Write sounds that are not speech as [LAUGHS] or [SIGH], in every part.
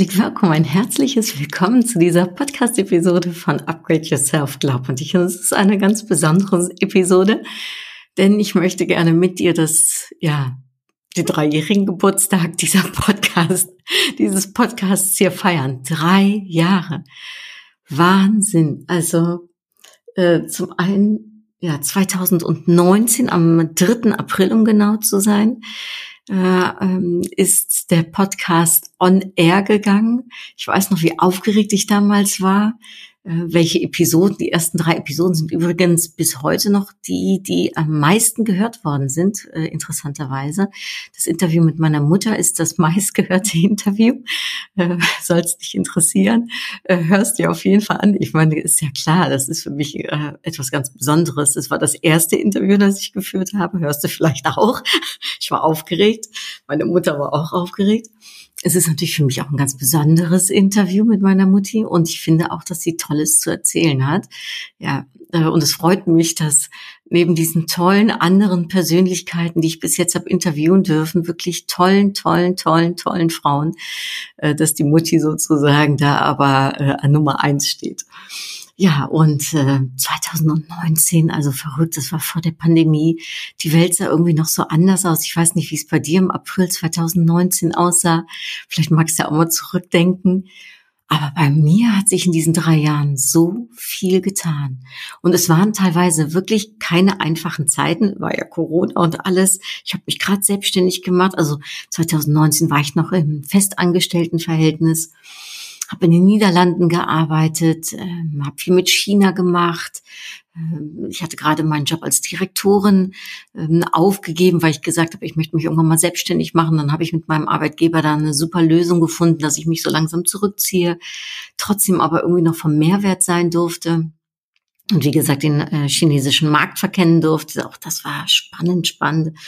Herzlich willkommen, ein herzliches Willkommen zu dieser Podcast-Episode von Upgrade Yourself, glaub und ich. Es ist eine ganz besondere Episode, denn ich möchte gerne mit dir das, ja, die dreijährigen Geburtstag dieser Podcast, dieses Podcasts hier feiern. Drei Jahre. Wahnsinn. Also, äh, zum einen, ja, 2019 am 3. April, um genau zu sein, äh, ähm, ist der Podcast on air gegangen. Ich weiß noch, wie aufgeregt ich damals war. Äh, welche Episoden, die ersten drei Episoden sind übrigens bis heute noch die, die am meisten gehört worden sind, äh, interessanterweise. Das Interview mit meiner Mutter ist das [LAUGHS] meistgehörte Interview. Äh, Soll es dich interessieren? Äh, hörst dir auf jeden Fall an. Ich meine, ist ja klar, das ist für mich äh, etwas ganz Besonderes. Das war das erste Interview, das ich geführt habe. Hörst du vielleicht auch? [LAUGHS] Ich war aufgeregt. Meine Mutter war auch aufgeregt es ist natürlich für mich auch ein ganz besonderes Interview mit meiner Mutti und ich finde auch, dass sie Tolles zu erzählen hat. Ja, äh, und es freut mich, dass neben diesen tollen anderen Persönlichkeiten, die ich bis jetzt habe interviewen dürfen, wirklich tollen, tollen, tollen, tollen Frauen, äh, dass die Mutti sozusagen da aber äh, an Nummer eins steht. Ja, und äh, 2019, also verrückt, das war vor der Pandemie. Die Welt sah irgendwie noch so anders aus. Ich weiß nicht, wie es bei dir im April 2019 aussah. Vielleicht magst du ja auch mal zurückdenken. Aber bei mir hat sich in diesen drei Jahren so viel getan. Und es waren teilweise wirklich keine einfachen Zeiten, war ja Corona und alles. Ich habe mich gerade selbstständig gemacht. Also 2019 war ich noch im festangestellten Verhältnis habe in den Niederlanden gearbeitet, ähm, habe viel mit China gemacht. Ähm, ich hatte gerade meinen Job als Direktorin ähm, aufgegeben, weil ich gesagt habe, ich möchte mich irgendwann mal selbstständig machen. Dann habe ich mit meinem Arbeitgeber da eine super Lösung gefunden, dass ich mich so langsam zurückziehe, trotzdem aber irgendwie noch vom Mehrwert sein durfte und wie gesagt den äh, chinesischen Markt verkennen durfte. Auch das war spannend, spannend.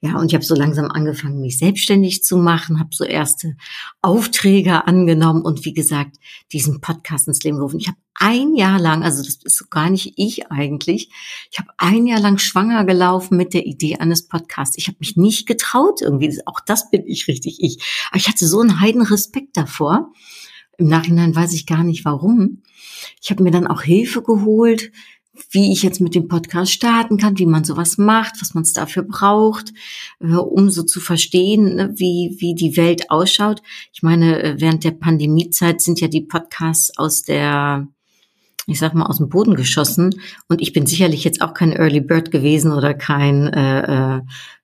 Ja, und ich habe so langsam angefangen, mich selbstständig zu machen, habe so erste Aufträge angenommen und wie gesagt diesen Podcast ins Leben gerufen. Ich habe ein Jahr lang, also das ist so gar nicht ich eigentlich, ich habe ein Jahr lang schwanger gelaufen mit der Idee eines Podcasts. Ich habe mich nicht getraut irgendwie. Auch das bin ich richtig ich. Aber ich hatte so einen heiden Respekt davor. Im Nachhinein weiß ich gar nicht warum. Ich habe mir dann auch Hilfe geholt, wie ich jetzt mit dem Podcast starten kann, wie man sowas macht, was man es dafür braucht, äh, um so zu verstehen, ne, wie, wie die Welt ausschaut. Ich meine, äh, während der Pandemiezeit sind ja die Podcasts aus der, ich sag mal, aus dem Boden geschossen. Und ich bin sicherlich jetzt auch kein Early Bird gewesen oder kein, äh,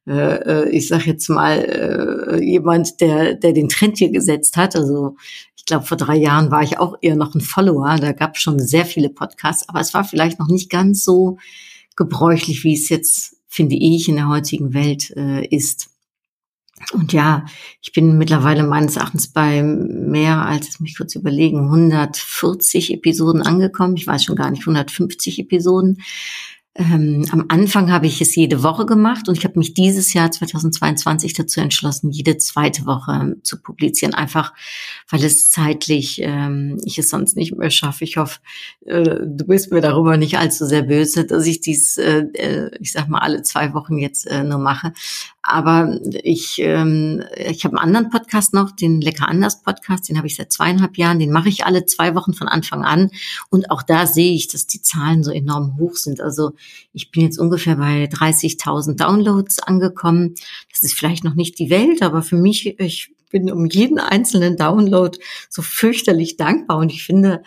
äh, äh ich sag jetzt mal, äh, jemand, der, der den Trend hier gesetzt hat. Also ich glaube, vor drei Jahren war ich auch eher noch ein Follower. Da gab es schon sehr viele Podcasts, aber es war vielleicht noch nicht ganz so gebräuchlich, wie es jetzt, finde ich, in der heutigen Welt äh, ist. Und ja, ich bin mittlerweile meines Erachtens bei mehr als, ich kurz überlegen, 140 Episoden angekommen. Ich weiß schon gar nicht, 150 Episoden. Ähm, am Anfang habe ich es jede Woche gemacht und ich habe mich dieses Jahr 2022 dazu entschlossen, jede zweite Woche ähm, zu publizieren, einfach weil es zeitlich ähm, ich es sonst nicht mehr schaffe. Ich hoffe, äh, du bist mir darüber nicht allzu sehr böse, dass ich dies, äh, äh ich sag mal, alle zwei Wochen jetzt äh, nur mache. Aber ich, ähm, ich habe einen anderen Podcast noch, den Lecker anders Podcast, den habe ich seit zweieinhalb Jahren, den mache ich alle zwei Wochen von Anfang an. Und auch da sehe ich, dass die Zahlen so enorm hoch sind. Also ich bin jetzt ungefähr bei 30.000 Downloads angekommen. Das ist vielleicht noch nicht die Welt, aber für mich, ich bin um jeden einzelnen Download so fürchterlich dankbar. Und ich finde,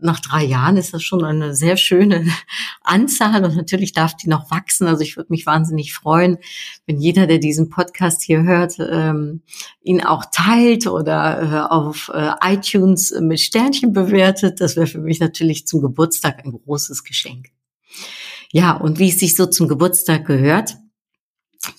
nach drei Jahren ist das schon eine sehr schöne [LAUGHS] Anzahl und natürlich darf die noch wachsen. Also ich würde mich wahnsinnig freuen, wenn jeder, der diesen Podcast hier hört, ähm, ihn auch teilt oder äh, auf äh, iTunes mit Sternchen bewertet. Das wäre für mich natürlich zum Geburtstag ein großes Geschenk. Ja, und wie es sich so zum Geburtstag gehört,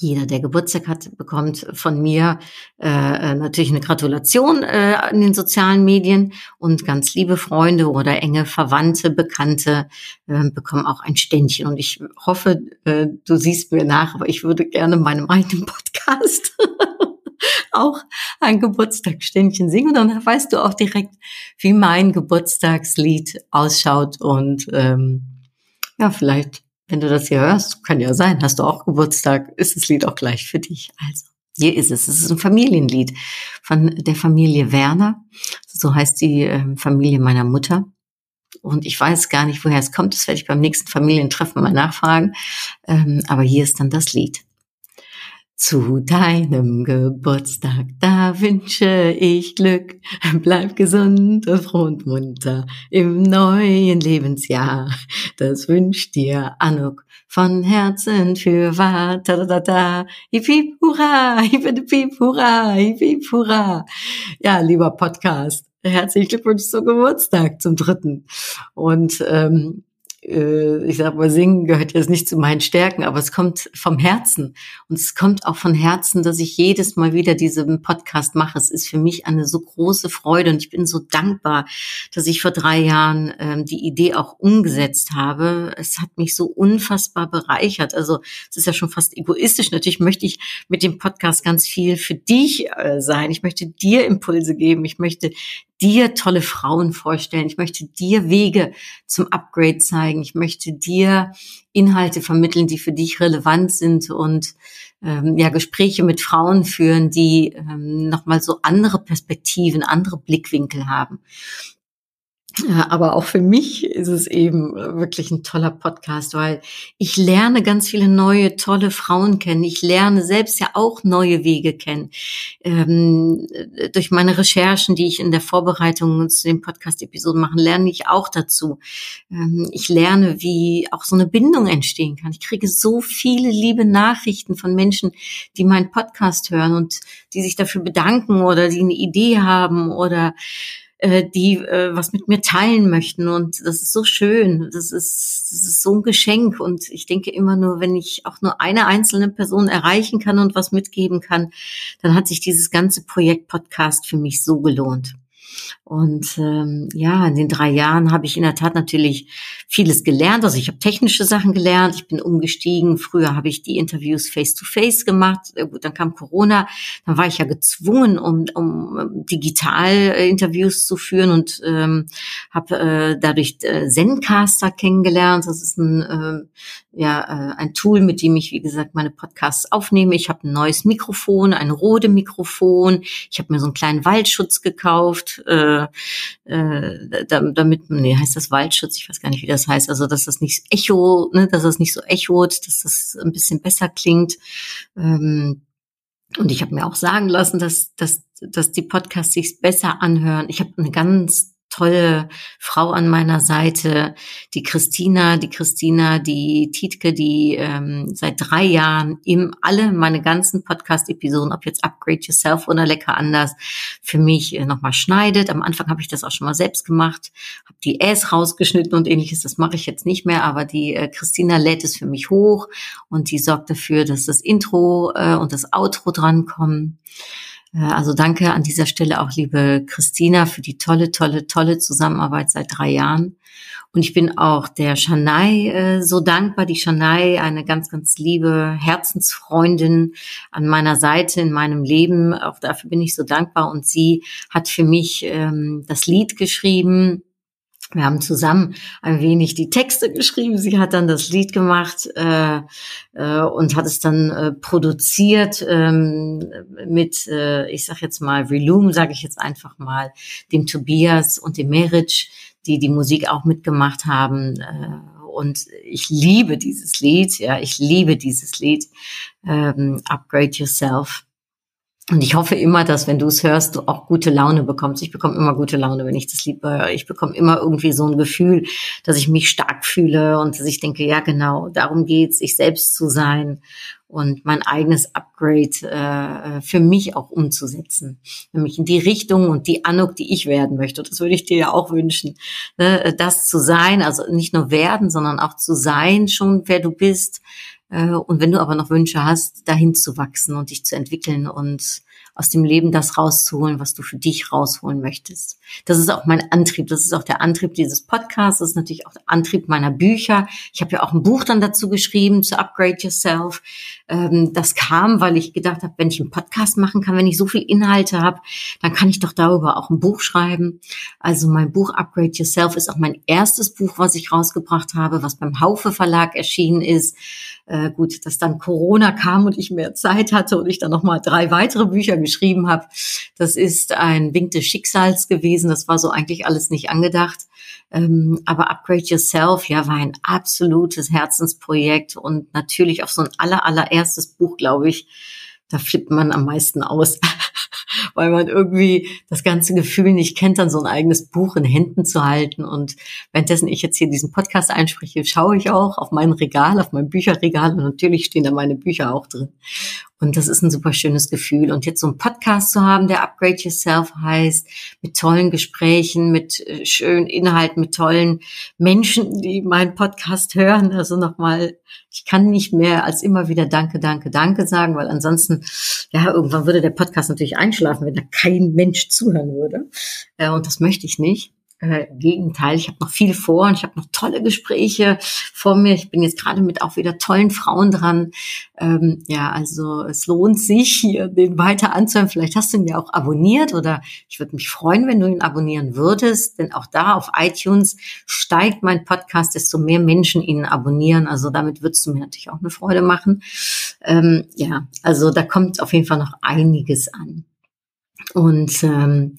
jeder, der Geburtstag hat, bekommt von mir äh, äh, natürlich eine Gratulation äh, in den sozialen Medien und ganz liebe Freunde oder enge Verwandte, Bekannte äh, bekommen auch ein Ständchen. Und ich hoffe, äh, du siehst mir nach, aber ich würde gerne meinem eigenen Podcast [LAUGHS] auch ein Geburtstagsständchen singen. Und dann weißt du auch direkt, wie mein Geburtstagslied ausschaut und ähm, ja, vielleicht wenn du das hier hörst, kann ja sein, hast du auch Geburtstag, ist das Lied auch gleich für dich. Also, hier ist es. Es ist ein Familienlied von der Familie Werner. So heißt die äh, Familie meiner Mutter. Und ich weiß gar nicht, woher es kommt. Das werde ich beim nächsten Familientreffen mal nachfragen. Ähm, aber hier ist dann das Lied. Zu deinem Geburtstag, da wünsche ich Glück. Bleib gesund und froh und munter im neuen Lebensjahr. Das wünscht dir Anuk von Herzen für wahr. Ta da da da. Hip hurra, hip hip hurra, hip hip hurra. Ja, lieber Podcast, herzlichen Glückwunsch zum Geburtstag, zum dritten. Und ähm, äh, ich sag mal, singen gehört jetzt nicht zu meinen Stärken, aber es kommt vom Herzen. Und es kommt auch von Herzen, dass ich jedes Mal wieder diesen Podcast mache. Es ist für mich eine so große Freude und ich bin so dankbar, dass ich vor drei Jahren ähm, die Idee auch umgesetzt habe. Es hat mich so unfassbar bereichert. Also es ist ja schon fast egoistisch. Natürlich möchte ich mit dem Podcast ganz viel für dich äh, sein. Ich möchte dir Impulse geben. Ich möchte dir tolle Frauen vorstellen. Ich möchte dir Wege zum Upgrade zeigen. Ich möchte dir Inhalte vermitteln, die für dich relevant sind und ähm, ja Gespräche mit Frauen führen, die ähm, nochmal so andere Perspektiven, andere Blickwinkel haben. Aber auch für mich ist es eben wirklich ein toller Podcast, weil ich lerne ganz viele neue, tolle Frauen kennen. Ich lerne selbst ja auch neue Wege kennen. Ähm, durch meine Recherchen, die ich in der Vorbereitung zu den Podcast-Episoden mache, lerne ich auch dazu. Ähm, ich lerne, wie auch so eine Bindung entstehen kann. Ich kriege so viele liebe Nachrichten von Menschen, die meinen Podcast hören und die sich dafür bedanken oder die eine Idee haben oder äh, die äh, was mit mir teilen möchten. Und das ist so schön. Das ist, das ist so ein Geschenk. Und ich denke immer nur, wenn ich auch nur eine einzelne Person erreichen kann und was mitgeben kann, dann hat sich dieses ganze Projekt Podcast für mich so gelohnt. Und ähm, ja, in den drei Jahren habe ich in der Tat natürlich vieles gelernt. Also ich habe technische Sachen gelernt, ich bin umgestiegen. Früher habe ich die Interviews face-to-face -face gemacht. Äh, gut, dann kam Corona, dann war ich ja gezwungen, um, um digital äh, Interviews zu führen und ähm, habe äh, dadurch äh, Zencaster kennengelernt. Das ist ein, äh, ja, äh, ein Tool, mit dem ich, wie gesagt, meine Podcasts aufnehme. Ich habe ein neues Mikrofon, ein Rode Mikrofon. Ich habe mir so einen kleinen Waldschutz gekauft. Äh, äh, damit, nee, heißt das Waldschutz, ich weiß gar nicht, wie das heißt, also dass das nicht echo, ne, dass das nicht so echot, dass das ein bisschen besser klingt. Ähm, und ich habe mir auch sagen lassen, dass, dass, dass die Podcasts sich besser anhören. Ich habe eine ganz tolle Frau an meiner Seite, die Christina, die Christina, die Tietke, die ähm, seit drei Jahren im alle meine ganzen Podcast-Episoden, ob jetzt Upgrade Yourself oder Lecker anders, für mich äh, nochmal schneidet. Am Anfang habe ich das auch schon mal selbst gemacht, habe die Äs rausgeschnitten und ähnliches. Das mache ich jetzt nicht mehr, aber die äh, Christina lädt es für mich hoch und die sorgt dafür, dass das Intro äh, und das Outro drankommen. Äh, also danke an dieser Stelle auch, liebe Christina, für die tolle, tolle, tolle Zusammenarbeit seit drei Jahren. Und ich bin auch der Shanai äh, so dankbar. Die Shanai, eine ganz, ganz liebe Herzensfreundin an meiner Seite in meinem Leben. Auch dafür bin ich so dankbar. Und sie hat für mich ähm, das Lied geschrieben, wir haben zusammen ein wenig die Texte geschrieben. Sie hat dann das Lied gemacht äh, äh, und hat es dann äh, produziert ähm, mit, äh, ich sag jetzt mal, Relume, sage ich jetzt einfach mal, dem Tobias und dem Meric, die die Musik auch mitgemacht haben. Äh, und ich liebe dieses Lied, ja, ich liebe dieses Lied, ähm, Upgrade Yourself. Und ich hoffe immer, dass wenn du es hörst, du auch gute Laune bekommst. Ich bekomme immer gute Laune, wenn ich das Lied höre. Ich bekomme immer irgendwie so ein Gefühl, dass ich mich stark fühle und dass ich denke, ja genau, darum geht's, ich selbst zu sein und mein eigenes Upgrade äh, für mich auch umzusetzen. Nämlich in die Richtung und die Anuk, die ich werden möchte. Das würde ich dir ja auch wünschen. Ne? Das zu sein, also nicht nur werden, sondern auch zu sein, schon wer du bist und wenn du aber noch Wünsche hast, dahin zu wachsen und dich zu entwickeln und aus dem Leben das rauszuholen, was du für dich rausholen möchtest. Das ist auch mein Antrieb. Das ist auch der Antrieb dieses Podcasts. Das ist natürlich auch der Antrieb meiner Bücher. Ich habe ja auch ein Buch dann dazu geschrieben, zu Upgrade Yourself. Ähm, das kam, weil ich gedacht habe, wenn ich einen Podcast machen kann, wenn ich so viel Inhalte habe, dann kann ich doch darüber auch ein Buch schreiben. Also mein Buch Upgrade Yourself ist auch mein erstes Buch, was ich rausgebracht habe, was beim Haufe Verlag erschienen ist. Äh, gut, dass dann Corona kam und ich mehr Zeit hatte und ich dann noch mal drei weitere Bücher geschrieben habe. Das ist ein Wink des Schicksals gewesen. Das war so eigentlich alles nicht angedacht. Ähm, aber Upgrade Yourself, ja, war ein absolutes Herzensprojekt und natürlich auch so ein aller, allererstes Buch, glaube ich, da flippt man am meisten aus. [LAUGHS] weil man irgendwie das ganze Gefühl nicht kennt, dann so ein eigenes Buch in Händen zu halten. Und währenddessen ich jetzt hier diesen Podcast einspreche, schaue ich auch auf mein Regal, auf mein Bücherregal und natürlich stehen da meine Bücher auch drin. Und das ist ein super schönes Gefühl. Und jetzt so einen Podcast zu haben, der Upgrade Yourself heißt, mit tollen Gesprächen, mit äh, schönen Inhalten, mit tollen Menschen, die meinen Podcast hören. Also nochmal, ich kann nicht mehr als immer wieder Danke, Danke, Danke sagen, weil ansonsten, ja, irgendwann würde der Podcast natürlich einschlafen, wenn da kein Mensch zuhören würde. Äh, und das möchte ich nicht. Äh, Gegenteil, ich habe noch viel vor und ich habe noch tolle Gespräche vor mir. Ich bin jetzt gerade mit auch wieder tollen Frauen dran. Ähm, ja, also es lohnt sich, hier den weiter anzuhören. Vielleicht hast du ihn ja auch abonniert oder ich würde mich freuen, wenn du ihn abonnieren würdest, denn auch da auf iTunes steigt mein Podcast, desto mehr Menschen ihn abonnieren. Also damit würdest du mir natürlich auch eine Freude machen. Ähm, ja, also da kommt auf jeden Fall noch einiges an. Und ähm,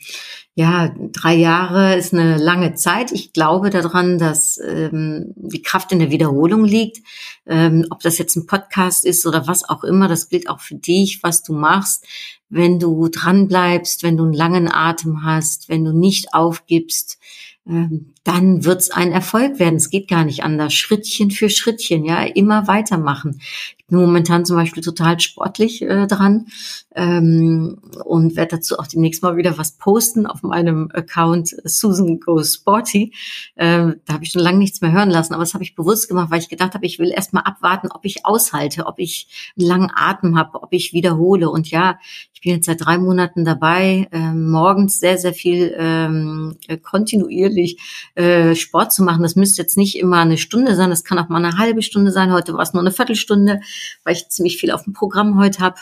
ja, drei Jahre ist eine lange Zeit. Ich glaube daran, dass ähm, die Kraft in der Wiederholung liegt. Ähm, ob das jetzt ein Podcast ist oder was auch immer, das gilt auch für dich, was du machst. Wenn du dran bleibst, wenn du einen langen Atem hast, wenn du nicht aufgibst, ähm, dann wird's ein Erfolg werden. Es geht gar nicht anders. Schrittchen für Schrittchen, ja, immer weitermachen. Ich bin momentan zum Beispiel total sportlich äh, dran ähm, und werde dazu auch demnächst mal wieder was posten auf meinem Account Susan Goes Sporty. Ähm, da habe ich schon lange nichts mehr hören lassen, aber das habe ich bewusst gemacht, weil ich gedacht habe, ich will erst mal abwarten, ob ich aushalte, ob ich einen langen Atem habe, ob ich wiederhole. Und ja, ich bin jetzt seit drei Monaten dabei, äh, morgens sehr, sehr viel ähm, kontinuierlich äh, Sport zu machen. Das müsste jetzt nicht immer eine Stunde sein, das kann auch mal eine halbe Stunde sein. Heute war es nur eine Viertelstunde, weil ich ziemlich viel auf dem Programm heute habe.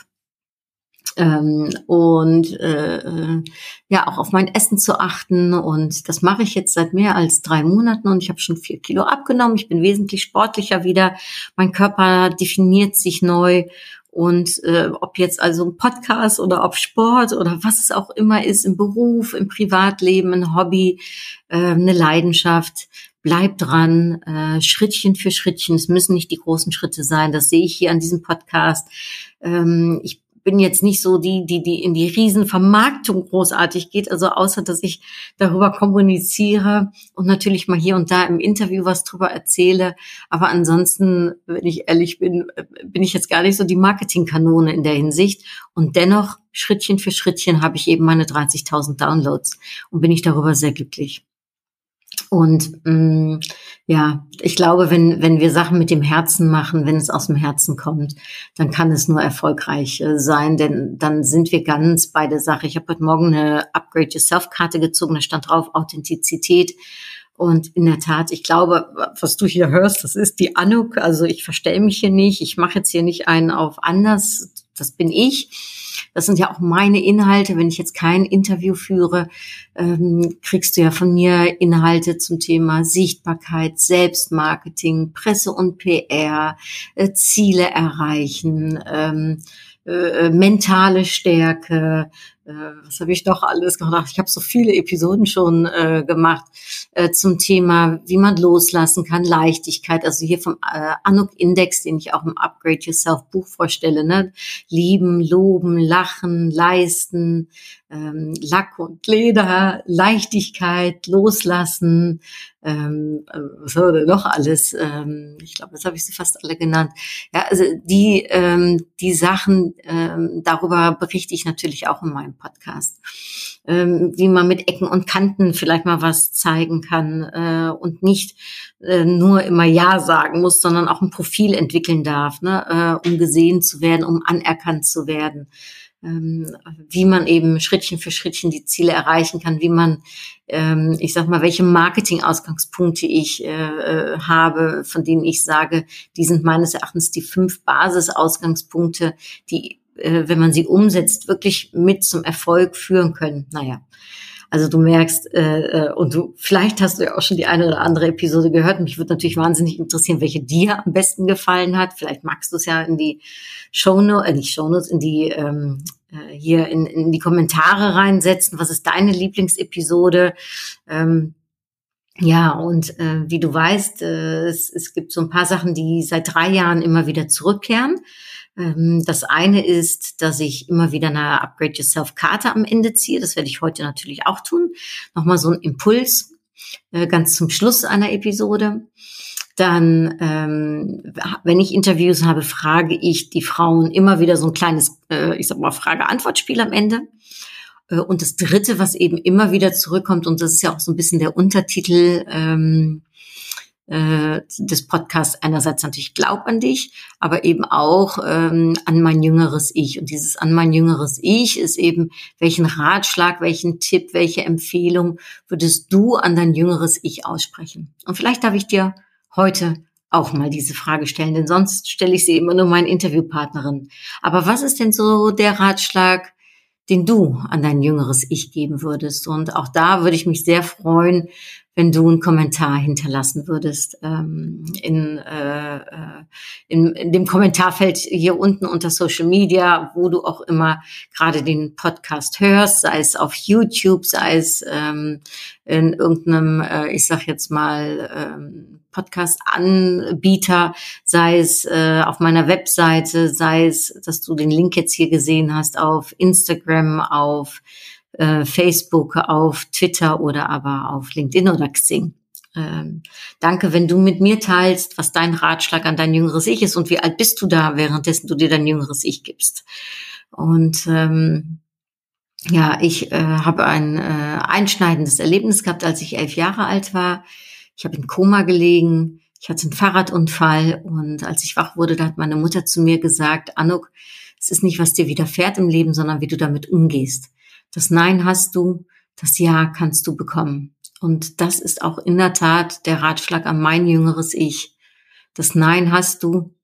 Ähm, und äh, ja auch auf mein Essen zu achten und das mache ich jetzt seit mehr als drei Monaten und ich habe schon vier Kilo abgenommen. Ich bin wesentlich sportlicher wieder. Mein Körper definiert sich neu und äh, ob jetzt also ein Podcast oder ob Sport oder was es auch immer ist, im Beruf, im Privatleben, ein Hobby, äh, eine Leidenschaft, bleib dran, äh, Schrittchen für Schrittchen. Es müssen nicht die großen Schritte sein. Das sehe ich hier an diesem Podcast. Ähm, ich bin jetzt nicht so die, die, die in die Riesenvermarktung großartig geht, also außer, dass ich darüber kommuniziere und natürlich mal hier und da im Interview was drüber erzähle. Aber ansonsten, wenn ich ehrlich bin, bin ich jetzt gar nicht so die Marketingkanone in der Hinsicht. Und dennoch, Schrittchen für Schrittchen habe ich eben meine 30.000 Downloads und bin ich darüber sehr glücklich. Und mh, mm, ja, ich glaube, wenn, wenn wir Sachen mit dem Herzen machen, wenn es aus dem Herzen kommt, dann kann es nur erfolgreich äh, sein, denn dann sind wir ganz bei der Sache. Ich habe heute Morgen eine Upgrade Yourself-Karte gezogen, da stand drauf Authentizität. Und in der Tat, ich glaube, was du hier hörst, das ist die Anuk. Also ich verstelle mich hier nicht. Ich mache jetzt hier nicht einen auf anders. Das bin ich. Das sind ja auch meine Inhalte. Wenn ich jetzt kein Interview führe, ähm, kriegst du ja von mir Inhalte zum Thema Sichtbarkeit, Selbstmarketing, Presse und PR, äh, Ziele erreichen, ähm, äh, äh mentale Stärke, was habe ich doch alles gemacht? Ich habe so viele Episoden schon äh, gemacht äh, zum Thema, wie man loslassen kann, Leichtigkeit. Also hier vom äh, Anuk Index, den ich auch im Upgrade Yourself Buch vorstelle. Ne? Lieben, loben, lachen, leisten, ähm, Lack und Leder, Leichtigkeit, loslassen, ähm, äh, was war denn noch alles? Ähm, ich glaube, das habe ich sie fast alle genannt. Ja, also die, ähm, die Sachen, ähm, darüber berichte ich natürlich auch in meinem Podcast. Ähm, wie man mit Ecken und Kanten vielleicht mal was zeigen kann äh, und nicht äh, nur immer Ja sagen muss, sondern auch ein Profil entwickeln darf, ne, äh, um gesehen zu werden, um anerkannt zu werden ähm, wie man eben Schrittchen für Schrittchen die Ziele erreichen kann, wie man, ähm, ich sag mal, welche Marketing-Ausgangspunkte ich äh, äh, habe, von denen ich sage, die sind meines Erachtens die fünf Basis-Ausgangspunkte, die, äh, wenn man sie umsetzt, wirklich mit zum Erfolg führen können. Naja, also du merkst, äh, äh, und du, vielleicht hast du ja auch schon die eine oder andere Episode gehört. Mich würde natürlich wahnsinnig interessieren, welche dir am besten gefallen hat. Vielleicht magst du es ja in die Shownotes, äh, nicht Shownotes, in die ähm, äh, hier in, in die Kommentare reinsetzen. Was ist deine Lieblingsepisode? Ähm, ja, und äh, wie du weißt, äh, es, es gibt so ein paar Sachen, die seit drei Jahren immer wieder zurückkehren. Ähm, das eine ist, dass ich immer wieder eine Upgrade Yourself Karte am Ende ziehe. Das werde ich heute natürlich auch tun. Nochmal so ein Impuls äh, ganz zum Schluss einer Episode. Dann, ähm, wenn ich Interviews habe, frage ich die Frauen immer wieder so ein kleines, äh, ich sag mal, Frage-Antwort-Spiel am Ende. Äh, und das Dritte, was eben immer wieder zurückkommt, und das ist ja auch so ein bisschen der Untertitel, ähm, äh, des Podcasts einerseits natürlich glaub an dich, aber eben auch ähm, an mein jüngeres Ich. Und dieses an mein jüngeres Ich ist eben, welchen Ratschlag, welchen Tipp, welche Empfehlung würdest du an dein jüngeres Ich aussprechen? Und vielleicht darf ich dir heute auch mal diese Frage stellen, denn sonst stelle ich sie immer nur meinen Interviewpartnerin. Aber was ist denn so der Ratschlag, den du an dein jüngeres Ich geben würdest? Und auch da würde ich mich sehr freuen, wenn du einen Kommentar hinterlassen würdest ähm, in, äh, äh, in, in dem Kommentarfeld hier unten unter Social Media, wo du auch immer gerade den Podcast hörst, sei es auf YouTube, sei es ähm, in irgendeinem, äh, ich sag jetzt mal, ähm, Podcast-Anbieter, sei es äh, auf meiner Webseite, sei es, dass du den Link jetzt hier gesehen hast auf Instagram, auf äh, Facebook, auf Twitter oder aber auf LinkedIn oder Xing. Ähm, danke, wenn du mit mir teilst, was dein Ratschlag an dein jüngeres Ich ist und wie alt bist du da, währenddessen du dir dein jüngeres Ich gibst. Und ähm, ja, ich äh, habe ein äh, einschneidendes Erlebnis gehabt, als ich elf Jahre alt war. Ich habe in Koma gelegen, ich hatte einen Fahrradunfall und als ich wach wurde, da hat meine Mutter zu mir gesagt, Anuk, es ist nicht, was dir widerfährt im Leben, sondern wie du damit umgehst. Das Nein hast du, das Ja kannst du bekommen. Und das ist auch in der Tat der Ratschlag an mein jüngeres Ich. Das Nein hast du,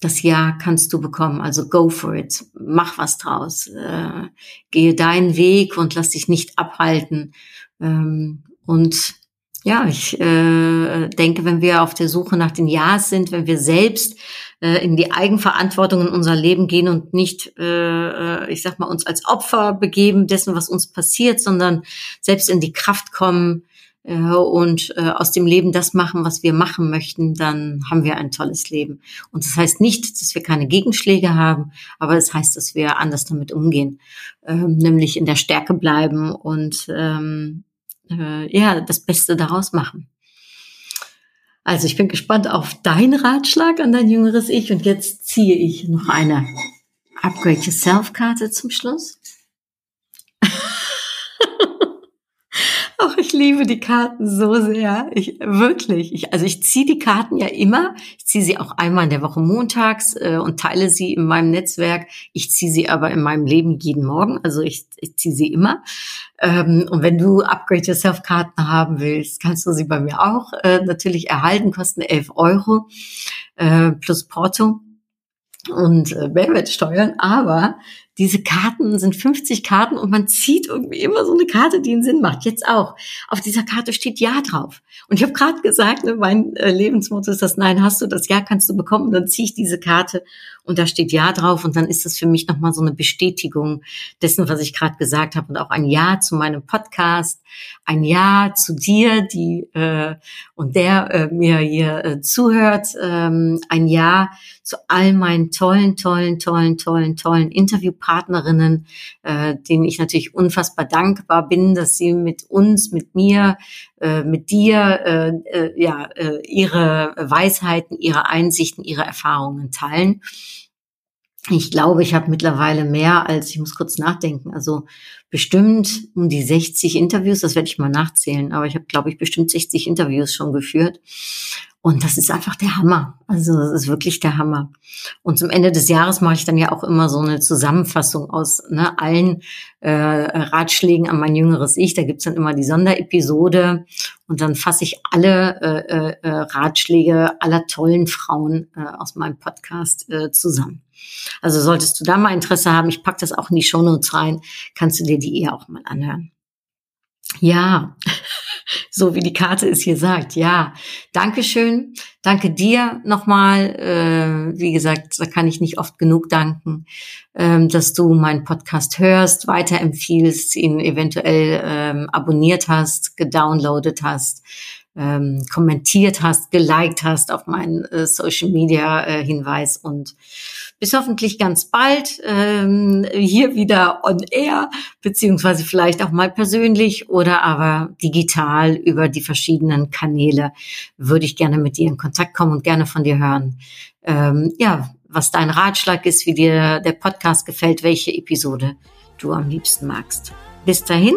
das Ja kannst du bekommen. Also go for it. Mach was draus. Äh, gehe deinen Weg und lass dich nicht abhalten. Ähm, und ja, ich äh, denke, wenn wir auf der Suche nach den Ja's sind, wenn wir selbst äh, in die Eigenverantwortung in unser Leben gehen und nicht, äh, äh, ich sag mal, uns als Opfer begeben dessen, was uns passiert, sondern selbst in die Kraft kommen äh, und äh, aus dem Leben das machen, was wir machen möchten, dann haben wir ein tolles Leben. Und das heißt nicht, dass wir keine Gegenschläge haben, aber es das heißt, dass wir anders damit umgehen, ähm, nämlich in der Stärke bleiben und ähm, äh, ja das Beste daraus machen. Also ich bin gespannt auf deinen Ratschlag an dein jüngeres Ich und jetzt ziehe ich noch eine Upgrade Yourself Karte zum Schluss. Ach, ich liebe die Karten so sehr. Ich wirklich. Ich, also ich ziehe die Karten ja immer. Ich ziehe sie auch einmal in der Woche montags äh, und teile sie in meinem Netzwerk. Ich ziehe sie aber in meinem Leben jeden Morgen. Also ich, ich ziehe sie immer. Ähm, und wenn du Upgrade Yourself Karten haben willst, kannst du sie bei mir auch äh, natürlich erhalten. Kosten 11 Euro äh, plus Porto und äh, Mehrwertsteuern. Aber diese Karten sind 50 Karten und man zieht irgendwie immer so eine Karte, die einen Sinn macht. Jetzt auch. Auf dieser Karte steht Ja drauf. Und ich habe gerade gesagt, ne, mein äh, Lebensmotto ist das Nein hast du, das Ja kannst du bekommen. Und dann ziehe ich diese Karte und da steht Ja drauf und dann ist das für mich nochmal so eine Bestätigung dessen, was ich gerade gesagt habe und auch ein Ja zu meinem Podcast, ein Ja zu dir, die äh, und der äh, mir hier äh, zuhört, ähm, ein Ja zu all meinen tollen, tollen, tollen, tollen, tollen Interviewpartnerinnen, äh, denen ich natürlich unfassbar dankbar bin, dass sie mit uns, mit mir, äh, mit dir äh, äh, ja äh, ihre Weisheiten, ihre Einsichten, ihre Erfahrungen teilen. ich glaube, ich habe mittlerweile mehr als, ich muss kurz nachdenken, also bestimmt um die 60 Interviews, das werde ich mal nachzählen, aber ich habe, glaube ich, bestimmt 60 Interviews schon geführt. Und das ist einfach der Hammer. Also das ist wirklich der Hammer. Und zum Ende des Jahres mache ich dann ja auch immer so eine Zusammenfassung aus ne, allen äh, Ratschlägen an mein jüngeres Ich. Da gibt's dann immer die Sonderepisode und dann fasse ich alle äh, äh, Ratschläge aller tollen Frauen äh, aus meinem Podcast äh, zusammen. Also solltest du da mal Interesse haben, ich pack das auch in die Shownotes rein, kannst du dir die eher auch mal anhören. Ja, [LAUGHS] so wie die Karte es hier sagt. Ja, Dankeschön. Danke dir nochmal. Äh, wie gesagt, da kann ich nicht oft genug danken, ähm, dass du meinen Podcast hörst, weiterempfiehlst, ihn eventuell ähm, abonniert hast, gedownloadet hast ähm, kommentiert hast, geliked hast auf meinen äh, Social Media äh, Hinweis und bis hoffentlich ganz bald ähm, hier wieder on air, beziehungsweise vielleicht auch mal persönlich oder aber digital über die verschiedenen Kanäle würde ich gerne mit dir in Kontakt kommen und gerne von dir hören. Ähm, ja, was dein Ratschlag ist, wie dir der Podcast gefällt, welche Episode du am liebsten magst. Bis dahin,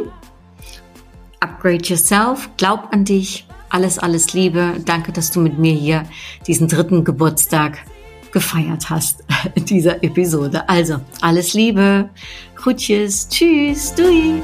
upgrade yourself, glaub an dich, alles, alles Liebe. Danke, dass du mit mir hier diesen dritten Geburtstag gefeiert hast in [LAUGHS] dieser Episode. Also, alles Liebe. Gutjes. Tschüss. Dui.